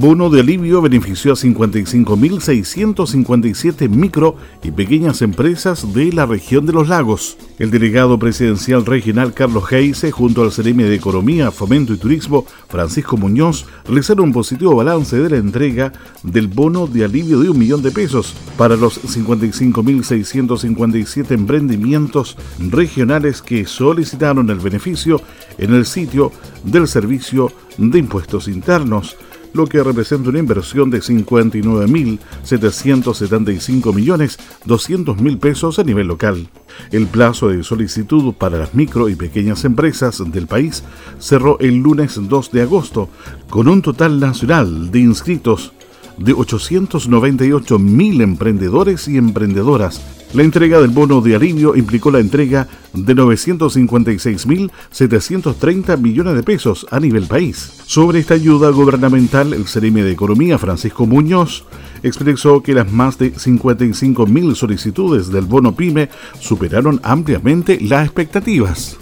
bono de alivio benefició a 55.657 micro y pequeñas empresas de la región de los lagos. El delegado presidencial regional Carlos Heise, junto al CRM de Economía, Fomento y Turismo, Francisco Muñoz, realizaron un positivo balance de la entrega del bono de alivio de un millón de pesos para los 55.657 emprendimientos regionales que solicitaron el beneficio en el sitio del Servicio de Impuestos Internos lo que representa una inversión de 59.775 millones 200 mil pesos a nivel local. El plazo de solicitud para las micro y pequeñas empresas del país cerró el lunes 2 de agosto, con un total nacional de inscritos de 898 mil emprendedores y emprendedoras la entrega del bono de alivio implicó la entrega de 956.730 millones de pesos a nivel país. Sobre esta ayuda gubernamental, el CEREME de Economía, Francisco Muñoz, expresó que las más de 55.000 solicitudes del bono PYME superaron ampliamente las expectativas.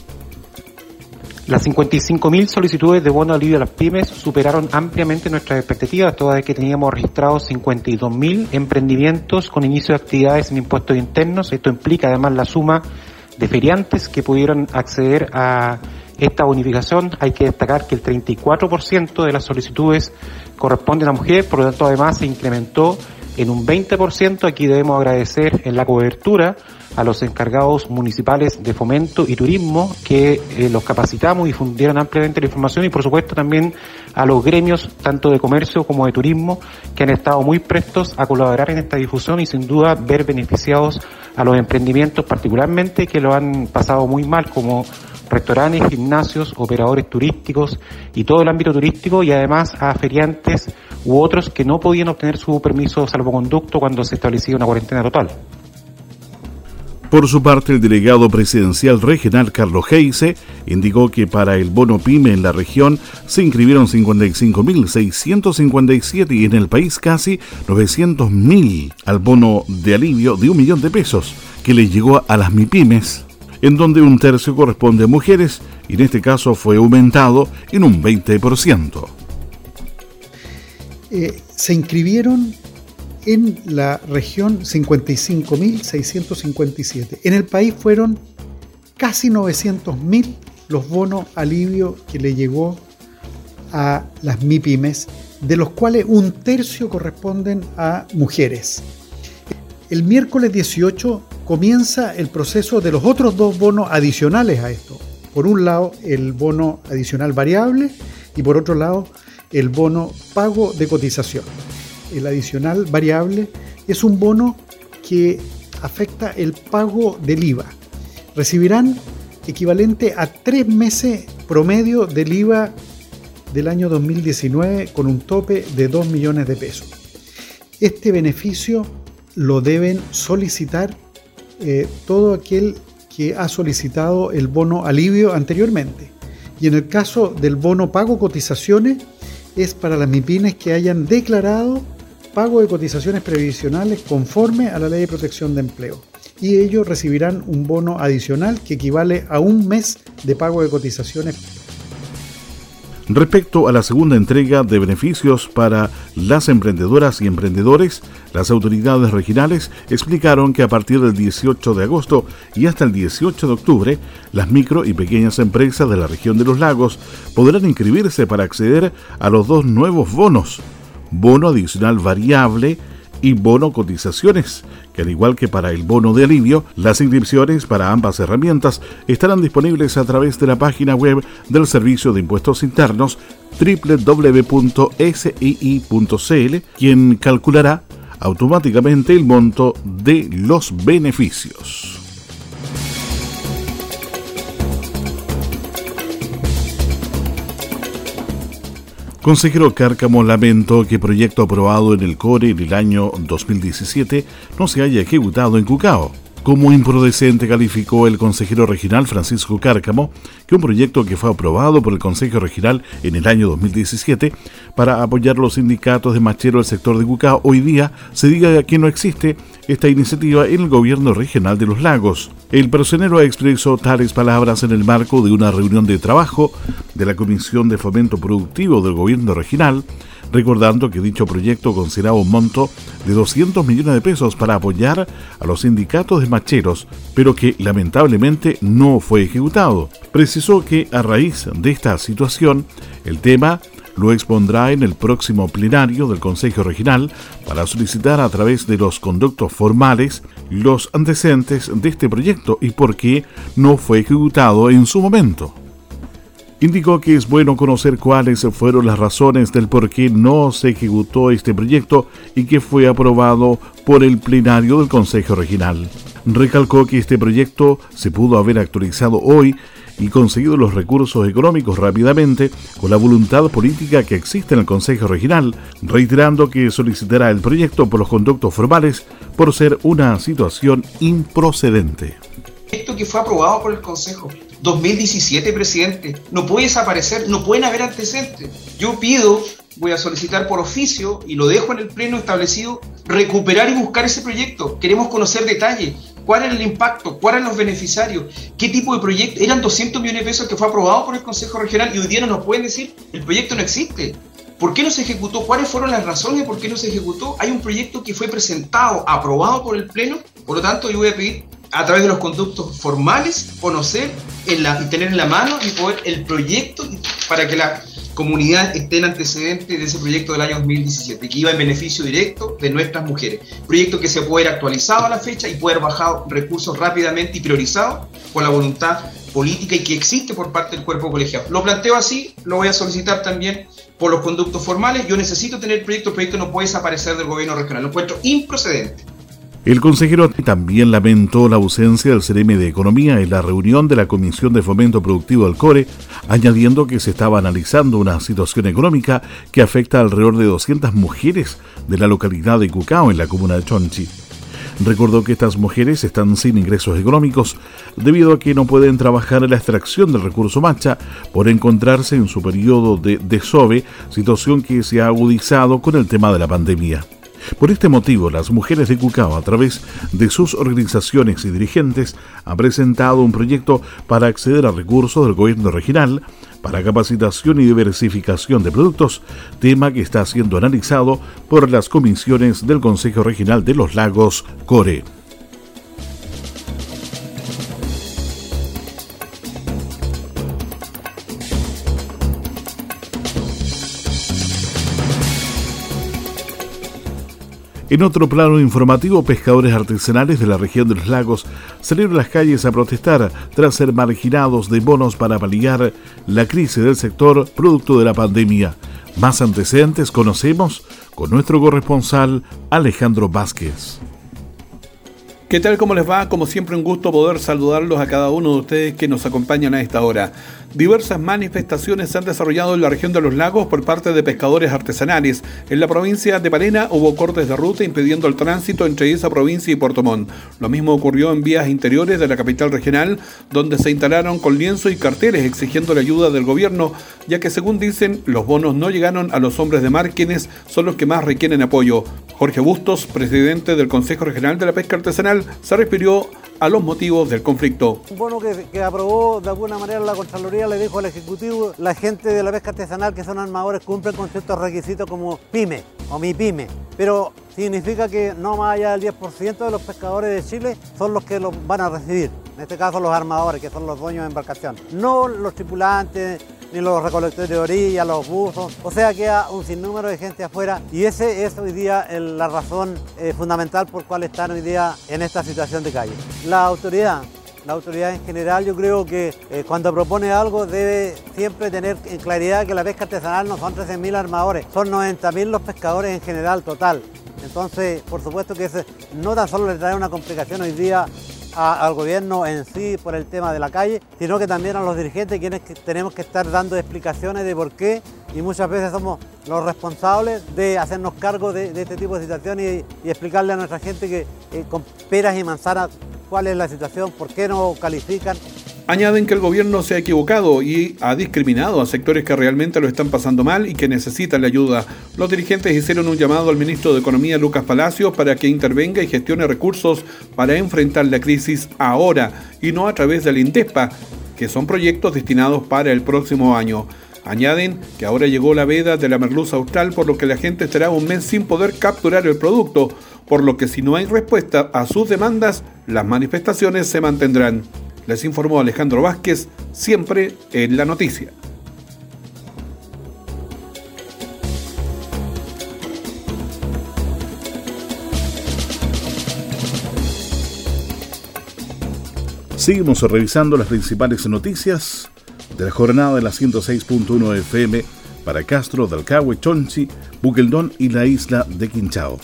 Las 55.000 solicitudes de bono de alivio a las pymes superaron ampliamente nuestras expectativas, toda vez que teníamos registrados 52.000 emprendimientos con inicio de actividades en impuestos internos. Esto implica además la suma de feriantes que pudieron acceder a esta bonificación. Hay que destacar que el 34% de las solicitudes corresponden a mujeres, por lo tanto además se incrementó en un 20%. Aquí debemos agradecer en la cobertura a los encargados municipales de fomento y turismo que eh, los capacitamos y difundieron ampliamente la información y por supuesto también a los gremios tanto de comercio como de turismo que han estado muy prestos a colaborar en esta difusión y sin duda ver beneficiados a los emprendimientos particularmente que lo han pasado muy mal como restaurantes, gimnasios, operadores turísticos y todo el ámbito turístico y además a feriantes u otros que no podían obtener su permiso salvoconducto cuando se establecía una cuarentena total. Por su parte, el delegado presidencial regional Carlos Heise indicó que para el bono PYME en la región se inscribieron 55.657 y en el país casi 900.000 al bono de alivio de un millón de pesos que le llegó a las MIPYMES, en donde un tercio corresponde a mujeres y en este caso fue aumentado en un 20%. Eh, se inscribieron en la región 55.657. En el país fueron casi 900.000 los bonos alivio que le llegó a las MIPIMES, de los cuales un tercio corresponden a mujeres. El miércoles 18 comienza el proceso de los otros dos bonos adicionales a esto. Por un lado, el bono adicional variable y por otro lado, el bono pago de cotización el adicional variable, es un bono que afecta el pago del IVA. Recibirán equivalente a tres meses promedio del IVA del año 2019 con un tope de 2 millones de pesos. Este beneficio lo deben solicitar eh, todo aquel que ha solicitado el bono alivio anteriormente. Y en el caso del bono pago cotizaciones, es para las MIPINES que hayan declarado pago de cotizaciones previsionales conforme a la Ley de Protección de Empleo y ellos recibirán un bono adicional que equivale a un mes de pago de cotizaciones. Respecto a la segunda entrega de beneficios para las emprendedoras y emprendedores, las autoridades regionales explicaron que a partir del 18 de agosto y hasta el 18 de octubre, las micro y pequeñas empresas de la región de los lagos podrán inscribirse para acceder a los dos nuevos bonos bono adicional variable y bono cotizaciones, que al igual que para el bono de alivio, las inscripciones para ambas herramientas estarán disponibles a través de la página web del Servicio de Impuestos Internos www.sii.cl, quien calculará automáticamente el monto de los beneficios. Consejero Cárcamo lamentó que proyecto aprobado en el CORE en el año 2017 no se haya ejecutado en Cucao. Como imprudente calificó el consejero regional Francisco Cárcamo que un proyecto que fue aprobado por el Consejo Regional en el año 2017 para apoyar los sindicatos de machero del sector de Cucao hoy día se diga que no existe esta iniciativa en el gobierno regional de los lagos. El personero expresó tales palabras en el marco de una reunión de trabajo de la Comisión de Fomento Productivo del gobierno regional recordando que dicho proyecto consideraba un monto de 200 millones de pesos para apoyar a los sindicatos de macheros, pero que lamentablemente no fue ejecutado. Precisó que a raíz de esta situación, el tema lo expondrá en el próximo plenario del Consejo Regional para solicitar a través de los conductos formales los antecedentes de este proyecto y por qué no fue ejecutado en su momento indicó que es bueno conocer cuáles fueron las razones del por qué no se ejecutó este proyecto y que fue aprobado por el plenario del Consejo Regional. Recalcó que este proyecto se pudo haber actualizado hoy y conseguido los recursos económicos rápidamente con la voluntad política que existe en el Consejo Regional, reiterando que solicitará el proyecto por los conductos formales por ser una situación improcedente. Esto que fue aprobado por el Consejo 2017, presidente. No puede desaparecer, no pueden haber antecedentes. Yo pido, voy a solicitar por oficio y lo dejo en el pleno establecido, recuperar y buscar ese proyecto. Queremos conocer detalles. ¿Cuál era el impacto? ¿Cuáles eran los beneficiarios? ¿Qué tipo de proyecto? Eran 200 millones de pesos que fue aprobado por el Consejo Regional y hoy día no nos pueden decir el proyecto no existe. ¿Por qué no se ejecutó? ¿Cuáles fueron las razones por qué no se ejecutó? Hay un proyecto que fue presentado, aprobado por el Pleno, por lo tanto yo voy a pedir a través de los conductos formales, conocer y tener en la mano y poder el proyecto para que la comunidad esté en antecedente de ese proyecto del año 2017, que iba en beneficio directo de nuestras mujeres. Proyecto que se puede ir actualizado a la fecha y puede haber bajado recursos rápidamente y priorizado con la voluntad política y que existe por parte del cuerpo colegiado. Lo planteo así, lo voy a solicitar también por los conductos formales. Yo necesito tener proyecto, el proyecto no puede desaparecer del gobierno regional. Lo encuentro improcedente. El consejero también lamentó la ausencia del CRM de Economía en la reunión de la Comisión de Fomento Productivo del CORE, añadiendo que se estaba analizando una situación económica que afecta alrededor de 200 mujeres de la localidad de Cucao en la comuna de Chonchi. Recordó que estas mujeres están sin ingresos económicos debido a que no pueden trabajar en la extracción del recurso macha por encontrarse en su periodo de desove, situación que se ha agudizado con el tema de la pandemia. Por este motivo, las mujeres de Cucao, a través de sus organizaciones y dirigentes, han presentado un proyecto para acceder a recursos del gobierno regional para capacitación y diversificación de productos, tema que está siendo analizado por las comisiones del Consejo Regional de los Lagos, CORE. En otro plano informativo, pescadores artesanales de la región de los lagos salieron a las calles a protestar tras ser marginados de bonos para paliar la crisis del sector producto de la pandemia. Más antecedentes conocemos con nuestro corresponsal Alejandro Vázquez. ¿Qué tal? ¿Cómo les va? Como siempre un gusto poder saludarlos a cada uno de ustedes que nos acompañan a esta hora. Diversas manifestaciones se han desarrollado en la región de los lagos por parte de pescadores artesanales. En la provincia de Palena hubo cortes de ruta impidiendo el tránsito entre esa provincia y Puerto Montt. Lo mismo ocurrió en vías interiores de la capital regional, donde se instalaron con lienzo y carteles exigiendo la ayuda del gobierno, ya que según dicen, los bonos no llegaron a los hombres de mar, quienes son los que más requieren apoyo. Jorge Bustos, presidente del Consejo Regional de la Pesca Artesanal, se refirió a los motivos del conflicto. Un bono que, aprobó de alguna manera la Contraloría le dijo al Ejecutivo, la gente de la pesca artesanal que son armadores cumplen con ciertos requisitos como PYME o mi PYME, pero significa que no más allá del 10% de los pescadores de Chile son los que los van a recibir, en este caso los armadores, que son los dueños de embarcación, no los tripulantes, ni los recolectores de orilla, los buzos, o sea, queda un sinnúmero de gente afuera y ese es hoy día la razón eh, fundamental por cual están hoy día en esta situación de calle. La autoridad la autoridad en general yo creo que eh, cuando propone algo debe siempre tener en claridad que la pesca artesanal no son 13.000 armadores, son 90.000 los pescadores en general total. Entonces, por supuesto que ese no tan solo le trae una complicación hoy día al gobierno en sí por el tema de la calle, sino que también a los dirigentes quienes tenemos que estar dando explicaciones de por qué y muchas veces somos los responsables de hacernos cargo de, este tipo de situaciones y, explicarle a nuestra gente que eh, con peras y manzanas cuál es la situación, por qué no califican. Añaden que el gobierno se ha equivocado y ha discriminado a sectores que realmente lo están pasando mal y que necesitan la ayuda. Los dirigentes hicieron un llamado al ministro de Economía, Lucas Palacios, para que intervenga y gestione recursos para enfrentar la crisis ahora y no a través del INDESPA, que son proyectos destinados para el próximo año. Añaden que ahora llegó la veda de la merluza austral, por lo que la gente estará un mes sin poder capturar el producto, por lo que si no hay respuesta a sus demandas, las manifestaciones se mantendrán. Les informó Alejandro Vázquez, siempre en la noticia. Seguimos revisando las principales noticias de la jornada de la 106.1 FM para Castro, Dalcahue, Chonchi, Buqueldón y la isla de Quinchao.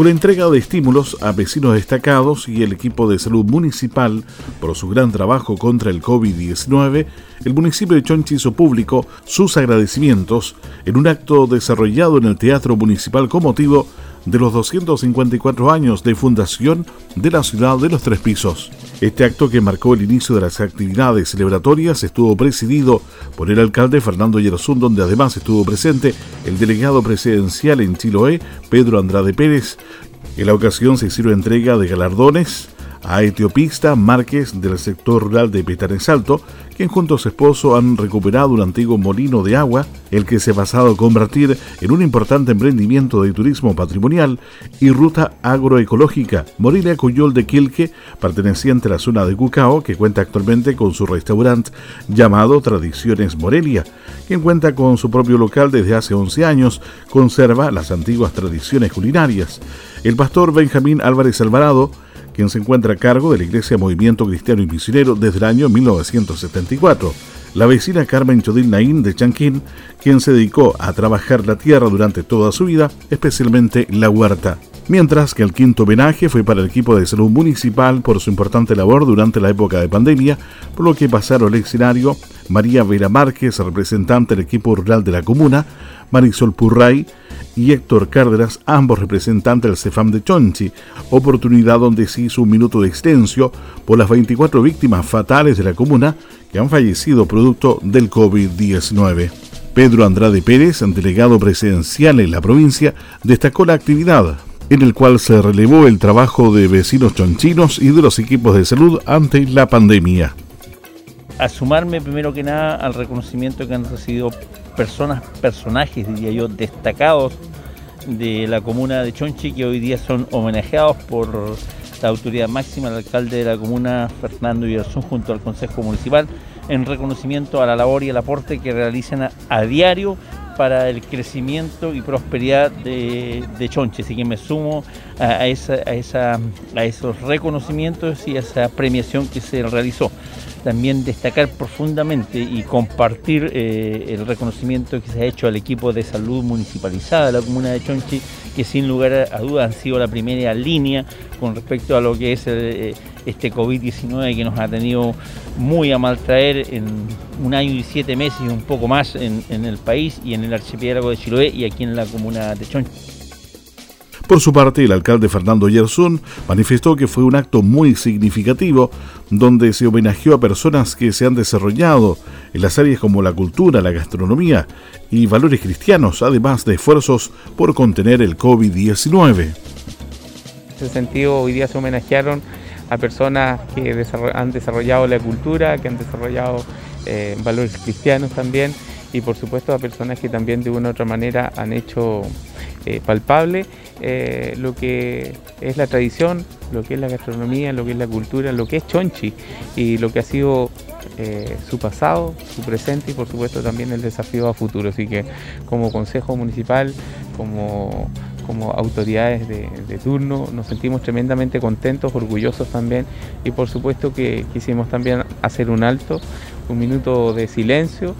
Con la entrega de estímulos a vecinos destacados y el equipo de salud municipal por su gran trabajo contra el COVID-19, el municipio de Chonchi hizo público sus agradecimientos en un acto desarrollado en el Teatro Municipal con motivo de los 254 años de fundación de la ciudad de los Tres Pisos. Este acto que marcó el inicio de las actividades celebratorias estuvo presidido por el alcalde Fernando Yerzún, donde además estuvo presente el delegado presidencial en Chiloé, Pedro Andrade Pérez. En la ocasión se hicieron entrega de galardones a Etiopista Márquez del sector rural de Petanes Alto, quien junto a su esposo han recuperado un antiguo molino de agua, el que se ha pasado a convertir en un importante emprendimiento de turismo patrimonial y ruta agroecológica, Morelia Cuyol de Quilque, perteneciente a la zona de Cucao, que cuenta actualmente con su restaurante llamado Tradiciones Morelia, quien cuenta con su propio local desde hace 11 años, conserva las antiguas tradiciones culinarias. El pastor Benjamín Álvarez Alvarado quien se encuentra a cargo de la Iglesia Movimiento Cristiano y Misionero desde el año 1974. La vecina Carmen Chodil Naín de Chanquín, quien se dedicó a trabajar la tierra durante toda su vida, especialmente la huerta. Mientras que el quinto homenaje fue para el equipo de salud municipal por su importante labor durante la época de pandemia, por lo que pasaron al escenario María Vera Márquez, representante del equipo rural de la comuna, Marisol Purray, y Héctor Cárdenas, ambos representantes del CEFAM de Chonchi, oportunidad donde se hizo un minuto de extensión por las 24 víctimas fatales de la comuna que han fallecido producto del COVID-19. Pedro Andrade Pérez, delegado presidencial en la provincia, destacó la actividad, en el cual se relevó el trabajo de vecinos chonchinos y de los equipos de salud ante la pandemia. A sumarme primero que nada al reconocimiento que han recibido personas, personajes, diría yo, destacados de la comuna de Chonchi que hoy día son homenajeados por la autoridad máxima, el alcalde de la comuna, Fernando Iberzún, junto al Consejo Municipal, en reconocimiento a la labor y el aporte que realizan a, diario para el crecimiento y prosperidad de, Chonchi. Así que me sumo a esos reconocimientos y a esa premiación que se realizó también destacar profundamente y compartir eh, el reconocimiento que se ha hecho al equipo de salud municipalizada de la comuna de Chonchi, que sin lugar a dudas han sido la primera línea con respecto a lo que es eh, este COVID-19 que nos ha tenido muy a maltraer en un año y siete meses y un poco más en el país y en el archipiélago de Chiloé y aquí en la comuna de Chonchi. Por su parte, el alcalde Fernando Yersun manifestó que fue un acto muy significativo donde se homenajeó a personas que se han desarrollado en las áreas como la cultura, la gastronomía y valores cristianos, además de esfuerzos por contener el COVID-19. En ese sentido, hoy día se homenajearon a personas que han desarrollado la cultura, que han desarrollado eh, valores cristianos también y por supuesto a personas que también de una u otra manera han hecho eh, palpable eh, lo que es la tradición, lo que es la gastronomía, lo que es la cultura, lo que es Chonchi y lo que ha sido eh, su pasado, su presente y por supuesto también el desafío a futuro. Así que como Consejo Municipal, como, como autoridades de, de turno, nos sentimos tremendamente contentos, orgullosos también y por supuesto que quisimos también hacer un alto, un minuto de silencio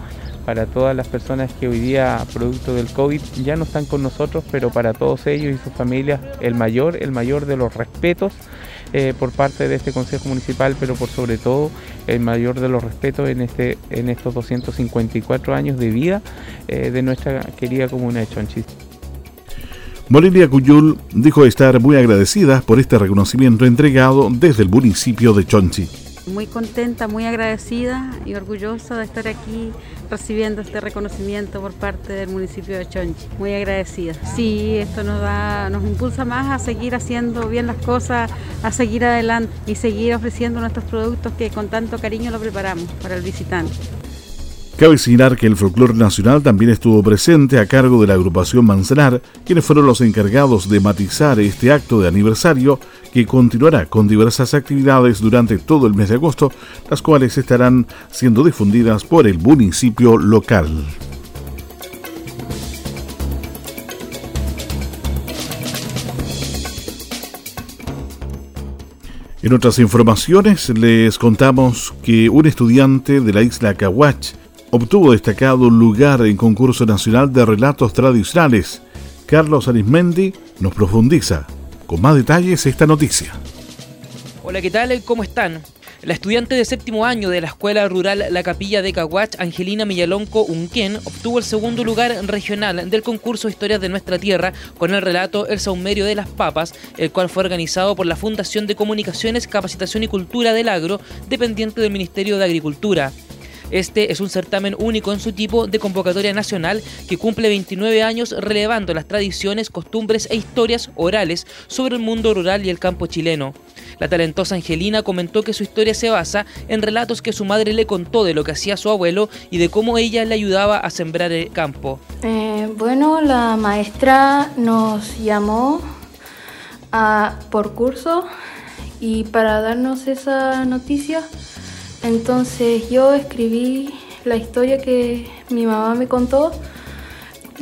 para todas las personas que hoy día, producto del COVID, ya no están con nosotros, pero para todos ellos y sus familias, el mayor, el mayor de los respetos eh, por parte de este Consejo Municipal, pero por sobre todo el mayor de los respetos en, este, en estos 254 años de vida eh, de nuestra querida comuna de Chonchis. Bolivia Cuyul dijo estar muy agradecida por este reconocimiento entregado desde el municipio de Chonchi. Muy contenta, muy agradecida y orgullosa de estar aquí recibiendo este reconocimiento por parte del municipio de Chonchi. Muy agradecida. Sí, esto nos da, nos impulsa más a seguir haciendo bien las cosas, a seguir adelante y seguir ofreciendo nuestros productos que con tanto cariño lo preparamos para el visitante. Cabe señalar que el folclore nacional también estuvo presente a cargo de la agrupación Manzanar, quienes fueron los encargados de matizar este acto de aniversario que continuará con diversas actividades durante todo el mes de agosto, las cuales estarán siendo difundidas por el municipio local. En otras informaciones les contamos que un estudiante de la isla Cahuach obtuvo destacado lugar en concurso nacional de relatos tradicionales. Carlos Arismendi nos profundiza con más detalles esta noticia. Hola, ¿qué tal? ¿Cómo están? La estudiante de séptimo año de la Escuela Rural La Capilla de Caguach, Angelina Millalonco Unquén, obtuvo el segundo lugar regional del concurso Historias de Nuestra Tierra con el relato El Saumerio de las Papas, el cual fue organizado por la Fundación de Comunicaciones, Capacitación y Cultura del Agro, dependiente del Ministerio de Agricultura. Este es un certamen único en su tipo de convocatoria nacional que cumple 29 años relevando las tradiciones, costumbres e historias orales sobre el mundo rural y el campo chileno. La talentosa Angelina comentó que su historia se basa en relatos que su madre le contó de lo que hacía su abuelo y de cómo ella le ayudaba a sembrar el campo. Eh, bueno, la maestra nos llamó a, por curso y para darnos esa noticia entonces yo escribí la historia que mi mamá me contó,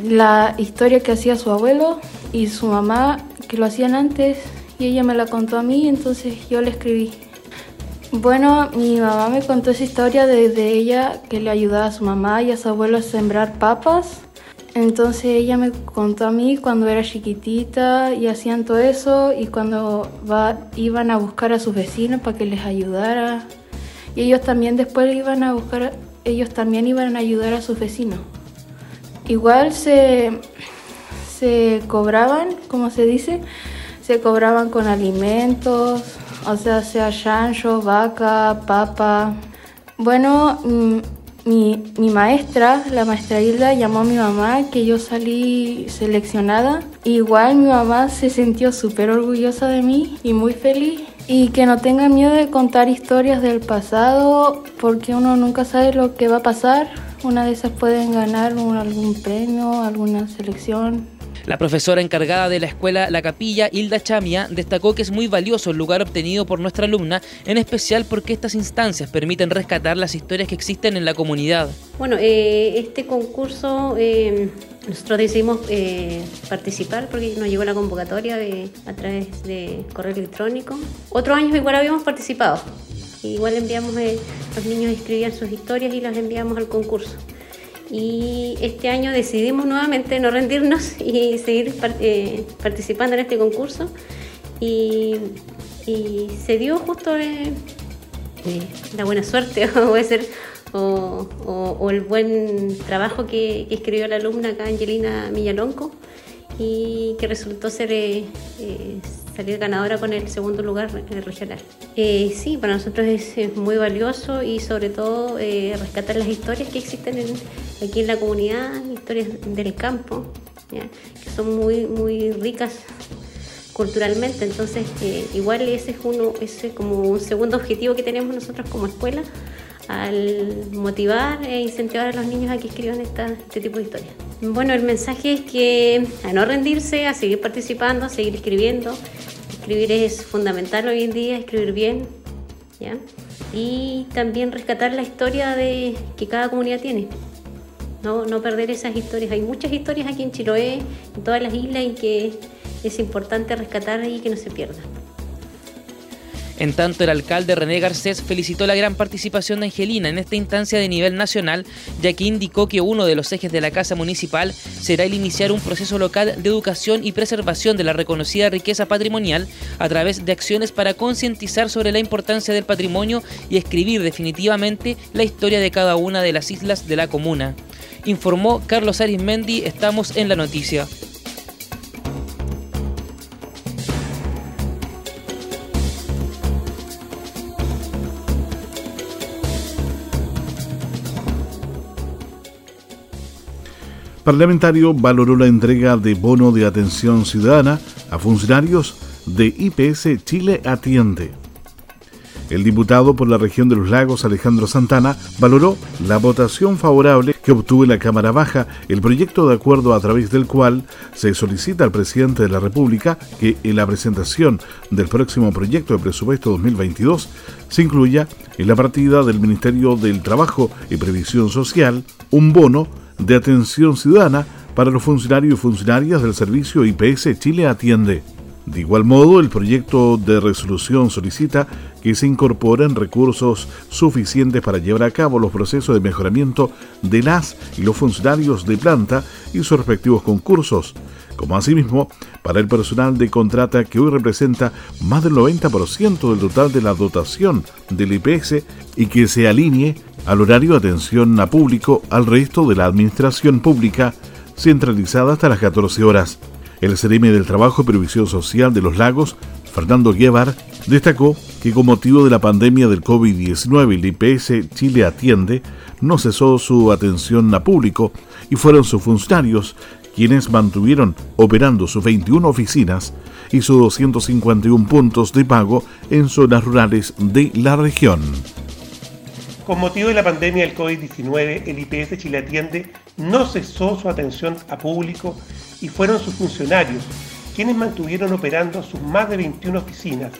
la historia que hacía su abuelo y su mamá que lo hacían antes y ella me la contó a mí, entonces yo la escribí. Bueno, mi mamá me contó esa historia desde ella que le ayudaba a su mamá y a su abuelo a sembrar papas. Entonces ella me contó a mí cuando era chiquitita y hacían todo eso y cuando iban a buscar a sus vecinos para que les ayudara ellos también después iban a buscar, ellos también iban a ayudar a sus vecinos. Igual se, se cobraban, como se dice, se cobraban con alimentos, o sea, sea chancho, vaca, papa. Bueno, mm, mi, mi, maestra, la maestra Hilda, llamó a mi mamá que yo salí seleccionada. Igual mi mamá se sintió súper orgullosa de mí y muy feliz y que no tenga miedo de contar historias del pasado porque uno nunca sabe lo que va a pasar. Una de esas pueden ganar algún premio, alguna selección. La profesora encargada de la escuela La Capilla, Hilda Chamia, destacó que es muy valioso el lugar obtenido por nuestra alumna, en especial porque estas instancias permiten rescatar las historias que existen en la comunidad. Bueno, eh, este concurso eh, nosotros decidimos eh, participar porque nos llegó la convocatoria a través de correo electrónico. Otros años igual habíamos participado. Igual enviamos, los niños escribían sus historias y las enviamos al concurso y este año decidimos nuevamente no rendirnos y seguir eh, participando en este concurso. Y, se dio justo eh, eh, la buena suerte o, ser, o, el buen trabajo que, escribió la alumna acá Angelina Millalonco y que resultó ser salir ganadora con el segundo lugar regional. Eh, sí, para nosotros es, muy valioso y sobre todo eh, rescatar las historias que existen aquí en la comunidad, historias del campo, que son muy, muy ricas culturalmente. Entonces, eh, igual ese es uno, ese es como un segundo objetivo que tenemos nosotros como escuela al motivar e incentivar a los niños a que escriban este tipo de historias. Bueno, el mensaje es que a no rendirse, a seguir participando, a seguir escribiendo. Escribir es fundamental hoy en día, escribir bien, ¿ya? Y también rescatar la historia de, que cada comunidad tiene. No, no perder esas historias. Hay muchas historias aquí en Chiloé, en todas las islas, y que es importante rescatar y que no se pierdan. En tanto, el alcalde René Garcés felicitó la gran participación de Angelina en esta instancia de nivel nacional, ya que indicó que uno de los ejes de la Casa Municipal será el iniciar un proceso local de educación y preservación de la reconocida riqueza patrimonial a través de acciones para concientizar sobre la importancia del patrimonio y escribir definitivamente la historia de cada una de las islas de la comuna. Informó Carlos Arismendi, estamos en la noticia. Parlamentario valoró la entrega de bono de atención ciudadana a funcionarios de IPS Chile Atiende. El diputado por la región de los lagos, Alejandro Santana, valoró la votación favorable que obtuvo en la Cámara Baja el proyecto de acuerdo a través del cual se solicita al presidente de la República que en la presentación del próximo proyecto de presupuesto 2022 se incluya en la partida del Ministerio del Trabajo y Previsión Social un bono de atención ciudadana para los funcionarios y funcionarias del servicio IPS Chile Atiende. De igual modo, el proyecto de resolución solicita que se incorporen recursos suficientes para llevar a cabo los procesos de mejoramiento de las y los funcionarios de planta y sus respectivos concursos, como asimismo para el personal de contrata que hoy representa más del 90% del total de la dotación del IPS y que se alinee al horario de atención a público al resto de la administración pública centralizada hasta las 14 horas. El CRM del Trabajo y Previsión Social de los Lagos, Fernando Guevar, destacó que con motivo de la pandemia del COVID-19 el IPS Chile Atiende no cesó su atención a público y fueron sus funcionarios quienes mantuvieron operando sus 21 oficinas y sus 251 puntos de pago en zonas rurales de la región. Con motivo de la pandemia del COVID-19, el IPS Chile Atiende no cesó su atención a público y fueron sus funcionarios quienes mantuvieron operando sus más de 21 oficinas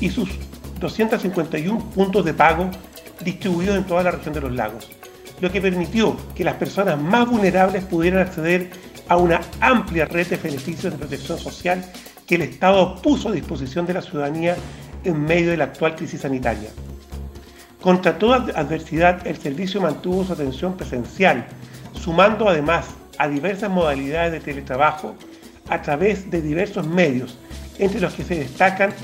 y sus 251 puntos de pago distribuidos en toda la región de los lagos, lo que permitió que las personas más vulnerables pudieran acceder a una amplia red de beneficios de protección social que el Estado puso a disposición de la ciudadanía en medio de la actual crisis sanitaria. Contra toda adversidad, el servicio mantuvo su atención presencial, sumando además a diversas modalidades de teletrabajo a través de diversos medios, entre los que se destacan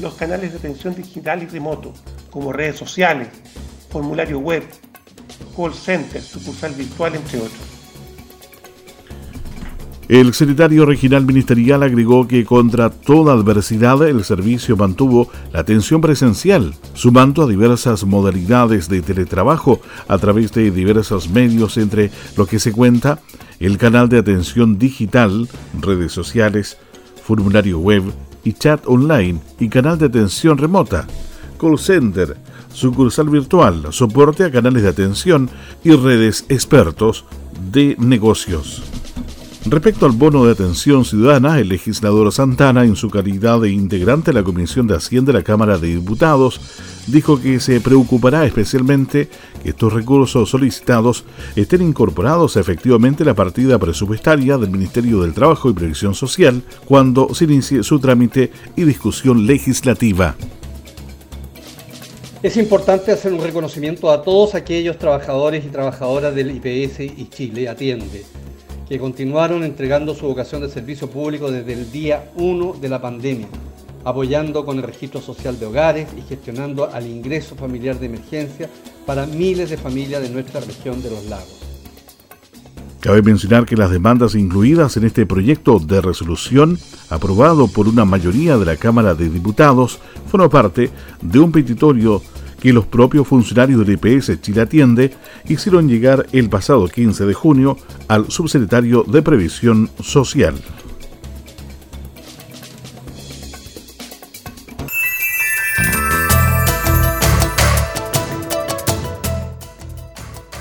los canales de atención digital y remoto, como redes sociales, formulario web, call center, sucursal virtual, entre otros. El secretario regional ministerial agregó que contra toda adversidad el servicio mantuvo la atención presencial, sumando a diversas modalidades de teletrabajo a través de diversos medios entre los que se cuenta el canal de atención digital, redes sociales, formulario web y chat online y canal de atención remota, call center, sucursal virtual, soporte a canales de atención y redes expertos de negocios. Respecto al bono de atención ciudadana, el legislador Santana, en su calidad de integrante de la Comisión de Hacienda de la Cámara de Diputados, dijo que se preocupará especialmente que estos recursos solicitados estén incorporados efectivamente a la partida presupuestaria del Ministerio del Trabajo y Previsión Social cuando se inicie su trámite y discusión legislativa. Es importante hacer un reconocimiento a todos aquellos trabajadores y trabajadoras del IPS y Chile Atiende que continuaron entregando su vocación de servicio público desde el día 1 de la pandemia, apoyando con el registro social de hogares y gestionando al ingreso familiar de emergencia para miles de familias de nuestra región de los lagos. Cabe mencionar que las demandas incluidas en este proyecto de resolución, aprobado por una mayoría de la Cámara de Diputados, fueron parte de un petitorio que los propios funcionarios del EPS Chile Atiende hicieron llegar el pasado 15 de junio al subsecretario de Previsión Social.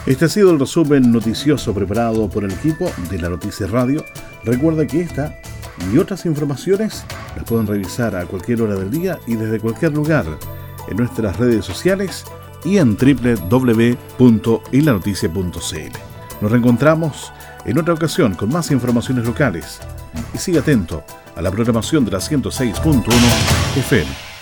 Este ha sido el resumen noticioso preparado por el equipo de la Noticia Radio. Recuerda que esta y otras informaciones las pueden revisar a cualquier hora del día y desde cualquier lugar en nuestras redes sociales y en www.ilanoticia.cl. Nos reencontramos en otra ocasión con más informaciones locales y siga atento a la programación de la 106.1 FM.